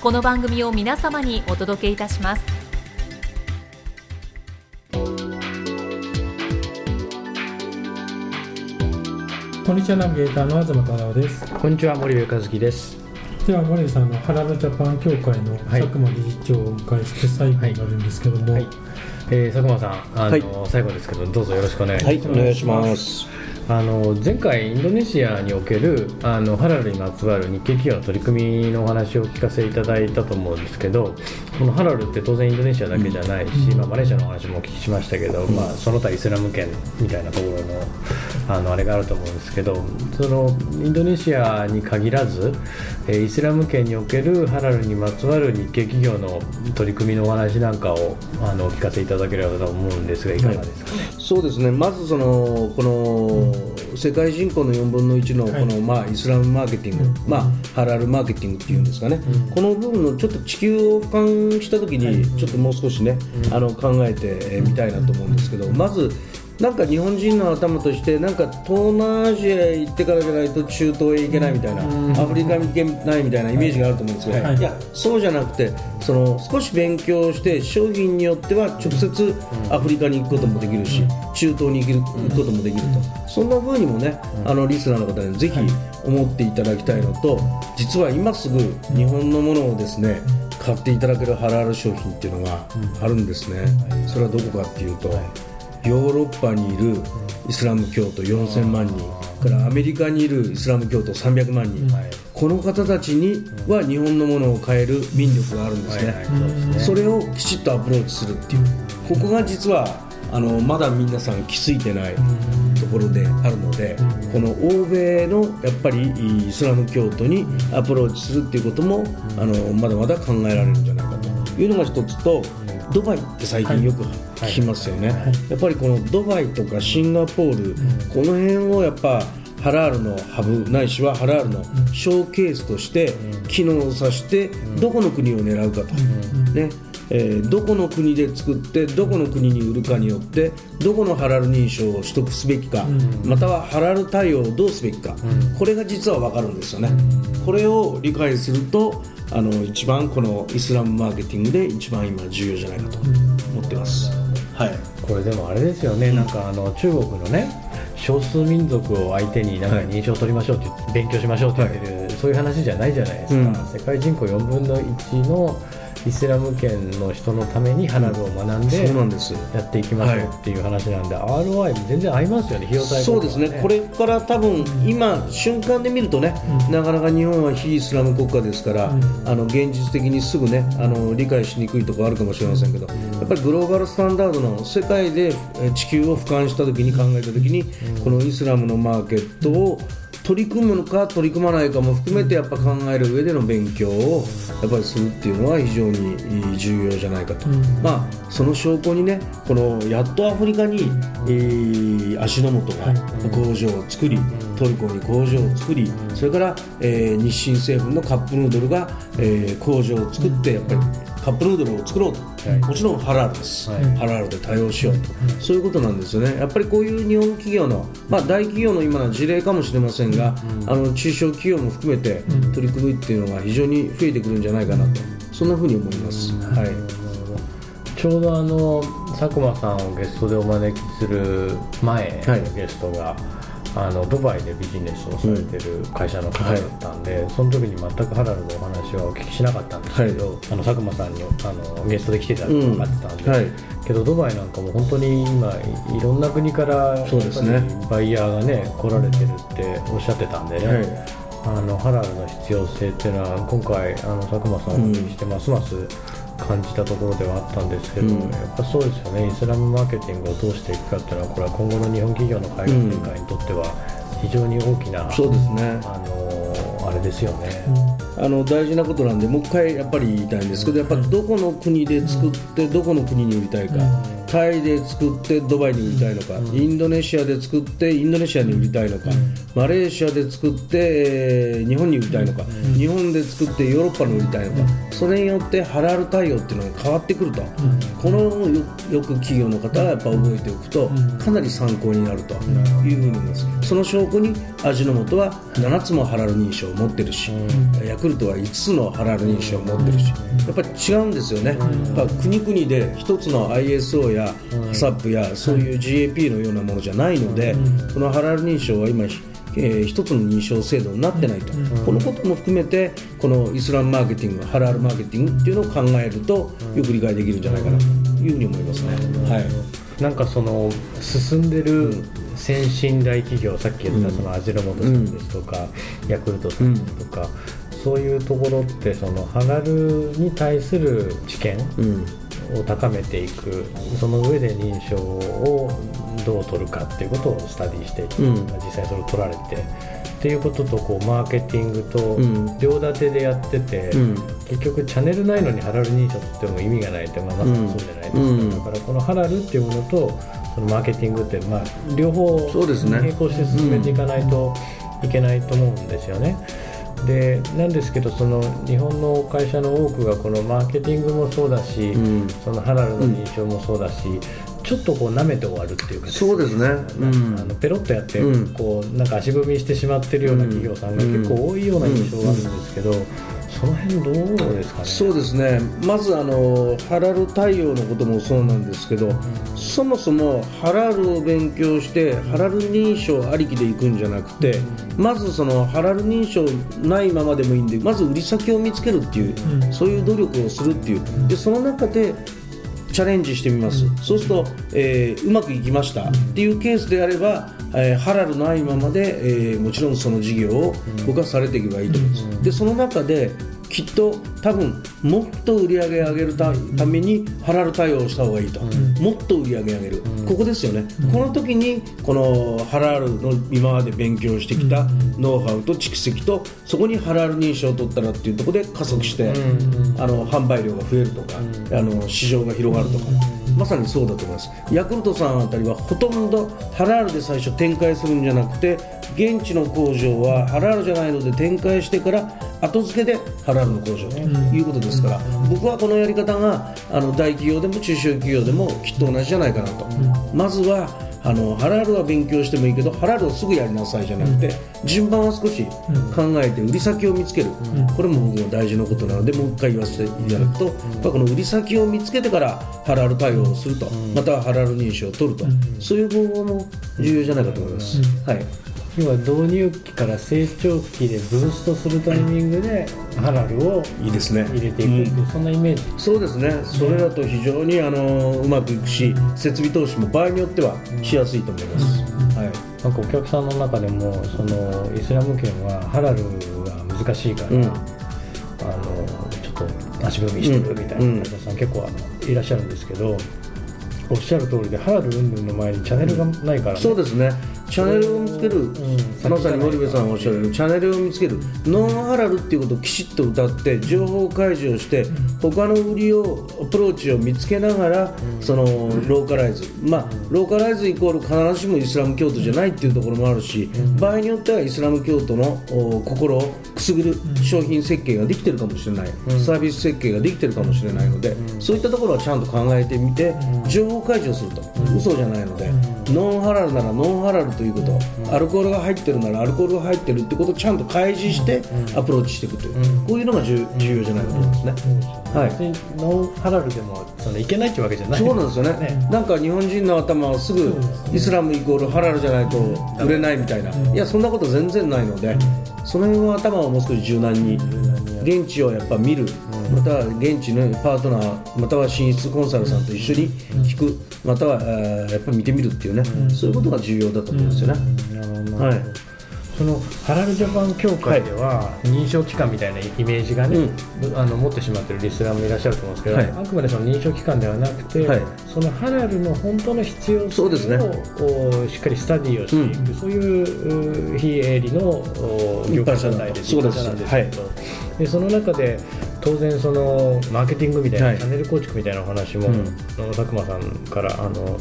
この番組を皆様にお届けいたします。こんにちはナビゲーターの東太郎です。こんにちは森部和樹です。では森部さんのハラルジャパン協会の佐久間理事長をお迎えして最後になるんですけども、はいはい、えー、佐久間さんあの、はい、最後ですけどどうぞよろしくお願いします、はい、お願いしますあの前回インドネシアにおけるあのハラルにまつわる日系企業の取り組みのお話をお聞かせいただいたと思うんですけどこのハラルって当然インドネシアだけじゃないし、うん、まあ、マレーシアの話もお聞きしましたけど、うん、まあ、その他イスラム圏みたいなところのあのあれがあると思うんですけどそのインドネシアに限らず、えー、イスラム圏におけるハラルにまつわる日系企業の取り組みのお話なんかをあのお聞かせいただければと思うんですがいかがですかね？はい、そうですね。まずそのこの世界人口の4分の1のこの、まあ、イスラムマーケティング、まあ、ハラルマーケティングっていうんですかね、この部分のちょっと地球を俯瞰した時にちょっともう少しね、あの考えてみたいなと思うん。ですけどまずなんか日本人の頭としてなんか東南アジアへ行ってからじゃないと中東へ行けないみたいな、アフリカに行けないみたいなイメージがあると思うんですけど、はい、い。やそうじゃなくてその少し勉強して商品によっては直接アフリカに行くこともできるし、中東に行くこともできると、そんな風にもねあのリスナーの方にぜひ思っていただきたいのと実は今すぐ日本のものをですね買っていただけるハラール商品っていうのがあるんですね、それはどこかっていうと、ヨーロッパにいるイスラム教徒4000万人からアメリカにいるイスラム教徒300万人、この方たちには日本のものを買える民力があるんですね、それをきちっとアプローチするっていう。ここが実はあのまだ皆さん気づいてないところであるので、この欧米のやっぱりイスラム教徒にアプローチするっていうこともあのまだまだ考えられるんじゃないかと。いうのが一つとドバイって最近よく聞きますよね、やっぱりこのドバイとかシンガポール、うん、この辺をやっぱハラールのハブないしはハラールのショーケースとして機能させてどこの国を狙うかと、ね。えー、どこの国で作ってどこの国に売るかによってどこのハラル認証を取得すべきか、またはハラル対応をどうすべきか、これが実は分かるんですよね。これを理解するとあの一番このイスラムマーケティングで一番今重要じゃないかと思ってます。はい、これでもあれですよね、なんかあの中国のね少数民族を相手になんか認証を取りましょうって、はい、勉強しましょうって言ってる、はい、そういう話じゃないじゃないですか、うん、世界人口4分の1のイスラム圏の人のためにハラルを学んでやっていきましょうっていう話なんで、はい、ROI 全然合いますよね、費用対効、ね、そうですね、これから多分今、瞬間で見るとね、うん、なかなか日本は非イスラム国家ですから、うん、あの現実的にすぐねあの理解しにくいところあるかもしれませんけど、やっぱりグローバルスタンダードの世界で地球を俯瞰したときに考えたときに、このイスラムのマーケットを取り組むのか取り組まないかも含めてやっぱ考える上での勉強をやっぱりするっていうのは非常に重要じゃないかと、うん、まあその証拠にねこのやっとアフリカに、えー、足の素が工場を作り、トルコに工場を作りそれから、えー、日清製粉のカップヌードルが、えー、工場を作ってやっぱりカップヌードルを作ろうと、はい、もちろんハラールです、はい、ハラールで対応しようと、そういうことなんですよね。やっぱりこういう日本企業の、まあ、大企業の今の事例かもしれませんが、あの中小企業も含めて取り組みっていうのが非常に増えてくるんじゃないかなと。そんなふうに思います、はい、ちょうどあの佐久間さんをゲストでお招きする前のゲストが、はいあのドバイでビジネスをされてる会社の方だったんで、その時に全くハラルのお話はお聞きしなかったんですけど、あの佐久間さんにあのゲストで来てたって分かってたん。で、はい。けどドバイなんかも本当に今いいろんな国からそうですね。バイヤーがね来られてるっておっしゃってたんでね、はい。あのハラルの必要性っていうのは今回あの佐久間さんにしてますます感じたところではあったんですけど、うん。やっぱそうですよね。イスラムマーケティングをどうしていくかっていうのはこれは今後の日本企業の海外展開にとっては非常に大きな、そうですね。あのあれですよね。あの大事なことなんでもう一回やっぱり言いたいんですけどやっぱりどこの国で作ってどこの国に売りたいか、タイで作ってドバイに売りたいのか、インドネシアで作ってインドネシアに売りたいのか、マレーシアで作ってえー日本に売りたいのか、日本で作ってヨーロッパに売りたいのか、それによってハラル対応っていうのが変わってくると、このよよく企業の方はやっぱ覚えておくと、かなり参考になるというふうに思います。その証拠に味の素は7つもハラル認証を持ってるし、ヤクルトは5つのハラル認証を持ってるし、やっぱり違うんですよね、やっぱ国々で1つの ISO や HACCP やそういう GAP のようなものじゃないので、このハラル認証は今えー一つの認証制度になってないと、このことも含めてこのイスラムマーケティングハラルマーケティングっていうのを考えるとよく理解できるんじゃないかなというふうに思いますね。はい。なんかその進んでる先進大企業、さっき言ったその味の素さんですとか、ヤクルトさんとか、そういうところってそのハラルに対する知見うんを高めていく。その上で認証をどう取るかっていうことをスタディしてうん。実際それを取られて。っていうこととこうマーケティングとうん。両立てでやってて、うん。結局チャンネルないのにハラル認証っても意味がないって、まあ、まさにそうじゃないですか、うん。だからこのハラルっていうものとそのマーケティングって、まあ、両方並行して進めていかないといけないと思うんですよね。でなんですけどその日本の会社の多くがこのマーケティングもそうだし、うん。そのハラルの認証もそうだし、ちょっとこう舐めて終わるっていうか、そうですね。うん。あのペロッとやって、うん。こうなんか足踏みしてしまってるような企業さんが結構多いような印象があるんですけど、その辺どうですかね？そうですね。まずあのハラル対応のこともそうなんですけど、そもそもハラルを勉強してハラル認証ありきでいくんじゃなくて、まずそのハラル認証ないままでもいいんでまず売り先を見つけるっていう、そういう努力をするっていう。でその中でチャレンジしてみます、そうすると、えーうまくいきました。っていうケースであれば、えーハラルないままで、えーもちろんその事業を動かされていけばいいと思います、でその中できっと多分もっと売り上げ上げるたためにハラル対応した方がいいと、もっと売り上げ上げる、ここですよね、この時にこのハラルの今まで勉強してきたノウハウと蓄積とそこにハラル認証を取ったらっていうところで加速して、あの販売量が増えるとか、あの市場が広がるとか、まさにそうだと思います。ヤクルトさんあたりはほとんどハラルで最初展開するんじゃなくて現地の工場はハラルじゃないので展開してから後付けでハラルの工場ということですから、僕はこのやり方があの大企業でも中小企業でもきっと同じじゃないかなと、まずはあのハラルは勉強してもいいけどハラルをすぐやりなさいじゃなくて、順番は少し考えて売り先を見つける、これも僕も大事なことなのでもう一回言わせていただくと、やっぱこの売り先を見つけてからハラル対応をすると、またはハラル認証を取ると、そういう方法も重要じゃないかと思います。はい要は導入期から成長期でブーストするタイミングでハラルをいいですね。入れていくっていう、そんなイメージ。そうですね、それだと非常にあのうまくいくし、設備投資も場合によってはしやすいと思います。はい。なんかお客さんの中でもそのイスラム圏はハラルは難しいから、うん。あのちょっと足踏みしてるみたいな方さん結構いらっしゃるんですけど、おっしゃる通りでハラル云々の前にチャンネルがないからね、そうですねチャンネルを見つける、ん。まさに森部さんがおっしゃるチャンネルを見つける。ノンハラルっていうことをきちっと歌って情報開示をして他の売りをアプローチを見つけながら、そのローカライズ。まあローカライズイコール必ずしもイスラム教徒じゃないっていうところもあるし、場合によってはイスラム教徒のお心をくすぐる商品設計ができてるかもしれない、サービス設計ができてるかもしれないので、そういったところはちゃんと考えてみて、情報開示をすると、嘘じゃないので、ノンハラルならノンハラルということ、アルコールが入ってるならアルコールが入ってるってことをちゃんと開示してアプローチしていくという、こういうのが重重要じゃないかと思いますね。はい。ノーハラルでもそのいけないってわけじゃない。そうなんですよね。なんか日本人の頭はすぐイスラムイコールハラルじゃないと売れないみたいな、いやそんなこと全然ないので、その辺の頭をもう少し柔軟に現地をやっぱ見る、または現地のパートナーまたは進出コンサルさんと一緒に聞くまたは、えーやっぱり見てみるっていうね、そういうことが重要だと思うんですよね、はいそのハラルジャパン協会では認証機関みたいなイメージがね、あの持ってしまってるリスナーもいらっしゃると思うんですけど、はい。あくまでその認証機関ではなくて、はい。そのハラルの本当の必要性そうですね。をおしっかりスタディをしていく、そういうう非営利のお業界団体ですそうです一般社なんですけど、でその中で当然そのマーケティングみたいな、はい。チャンネル構築みたいなお話も、佐久間さんからあのお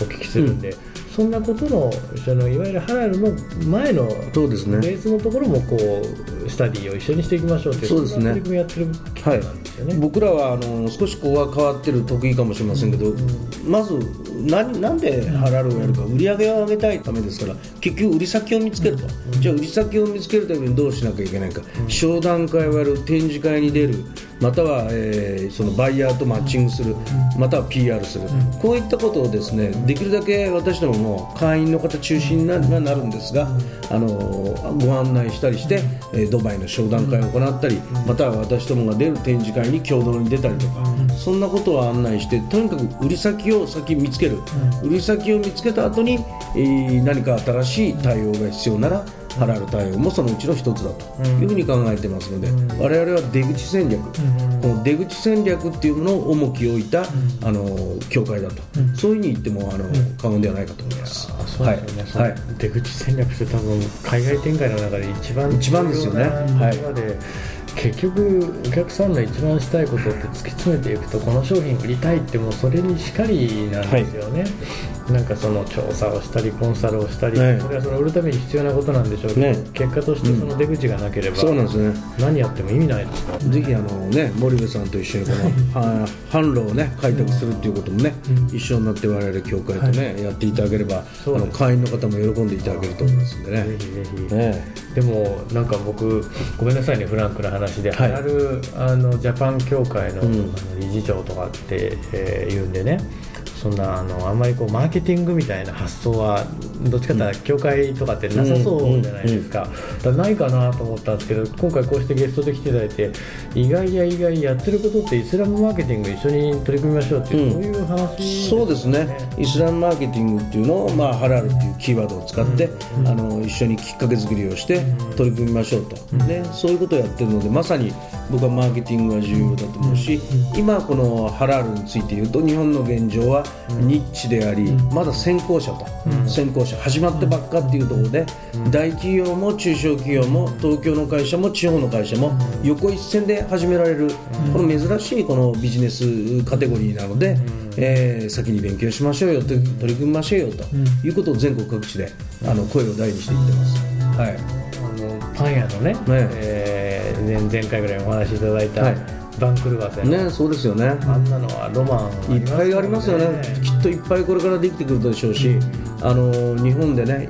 聞きするんで、そんなことのそのいわゆるハラルの前のそうですね。ベースのところもこうスタディを一緒にしていきましょうというそうですね。んな取り組みをやってる機関なんですよね。僕らはあの少しここは変わってる得意かもしれませんけど、まず何なんでハラルをやるか売り上げを上げたいためですから結局売り先を見つけると、じゃあ売り先を見つけるためにどうしなきゃいけないか、商談会をやる展示会に出る。または、えーそのバイヤーとマッチングする、または PR する、こういったことをですねできるだけ私どもも会員の方中心になななるんですが、あのご案内したりして、えードバイの商談会を行ったり、または私どもが出る展示会に共同に出たりとか、そんなことを案内してとにかく売り先を先見つける、売り先を見つけた後に、えー何か新しい対応が必要ならハラル対応もそのうちの一つだというふうに考えてますので、我々は出口戦略、この出口戦略っていうものを重きを置いた、あの協会だと、そういうふうに言ってもあの過言ではないかと思います。はい。出口戦略って多分海外展開の中で一番一番ですよね。重要な言葉で、結局お客さんの一番したいことって突き詰めていくとこの商品売りたいってもうそれにしかりなんですよね、なんかその調査をしたりコンサルをしたり、はい。これはその売るために必要なことなんでしょうけど、ね。結果としてその出口がなければ、そうなんですね。何やっても意味ないですからぜひあのね森部さんと一緒にこのは販路をね開拓するっていうこともね、一緒になって我々協会とね、やっていただければあの会員の方も喜んでいただけると思いますんでね。ぜひぜひ、ね。でもなんか僕ごめんなさいねフランクな話で、はい。ハラルあのジャパン協会の,、理事長とかって、えー言うんでねそんなあのあんまりこうマーケティングみたいな発想はどっちかというと協会とかってなさそうじゃないですか,、だないかなと思ったんですけど今回こうしてゲストで来ていただいて意外や意外やってることってイスラムマーケティング一緒に取り組みましょうっていう、うんそういう話そうですね。イスラムマーケティングっていうのを、まあ、ハラルっていうキーワードを使って、あの一緒にきっかけ作りをして取り組みましょうと、ね、そういうことをやってるのでまさに僕はマーケティングが重要だと思うし、今このハラルについて言うと日本の現状はニッチであり、まだ先行者と、先行者始まってばっかっていうところで、大企業も中小企業も東京の会社も地方の会社も横一線で始められる、この珍しいこのビジネスカテゴリーなので、えー先に勉強しましょうよと取り組みましょうよということを全国各地であの声を大にして言ってます。はい。あのパン屋のね、えー前前回ぐらいお話しいただいた、はい。バンクルバーさん、ね、そうですよね。あんなのはロマンいっぱいありますよね、きっといっぱいこれからできてくるでしょうし、あの日本でね、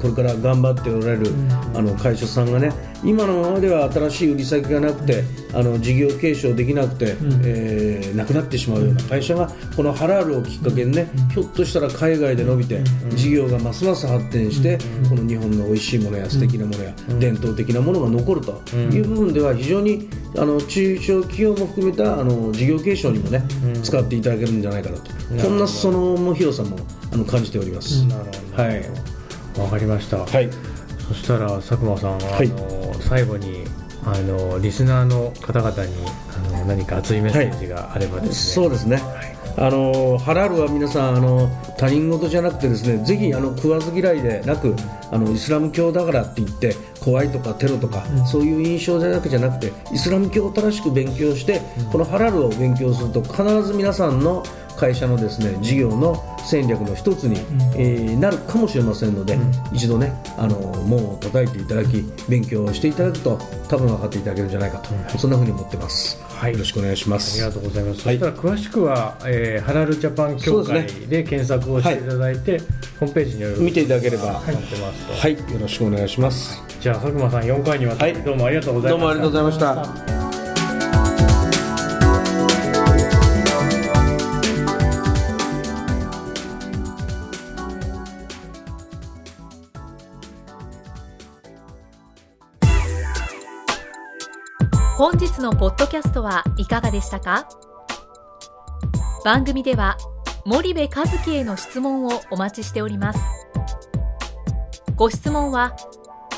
これから頑張っておられる、あの会社さんがね、今のままでは新しい売り先がなくて、あの事業継承できなくて、えーなくなってしまうような会社が、このハラールをきっかけにね、ひょっとしたら海外で伸びて、事業がますます発展して、この日本の美味しいものや素敵なものや、伝統的なものが残るという部分では、非常にあの中小企業も含めたあの事業継承にもね、使っていただけるんじゃないかなと、こんなその面白さもあの感じております。なるほど。はい。わかりました、はい。そしたら佐久間さんは、はい。あの最後にあのリスナーの方々にあの何か熱いメッセージがあればですね、そうですね、あのハラールは皆さんあの他人事じゃなくてですねぜひあの食わず嫌いでなくあのイスラム教だからって言って怖いとかテロとか、そういう印象じゃなくじゃなくてイスラム教を正しく勉強して、このハラルを勉強すると必ず皆さんの会社のですね事業の戦略の一つに、えーなるかもしれませんので、一度ねあの門を叩いていただき勉強していただくと多分分かっていただけるんじゃないかと、そんなふうに思ってます、はい。よろしくお願いします。ありがとうございます。はい。そしたら詳しくは、えーハラルジャパン協会で検索をしていただいて、ホームページに見ていただければなってますと。はい。よろしくお願いしますじゃあ佐久間さん4回にわたってどうもありがとうございました。どうもありがとうございました。本日のポッドキャストはいかがでしたか？番組では森部和樹への質問をお待ちしております。ご質問は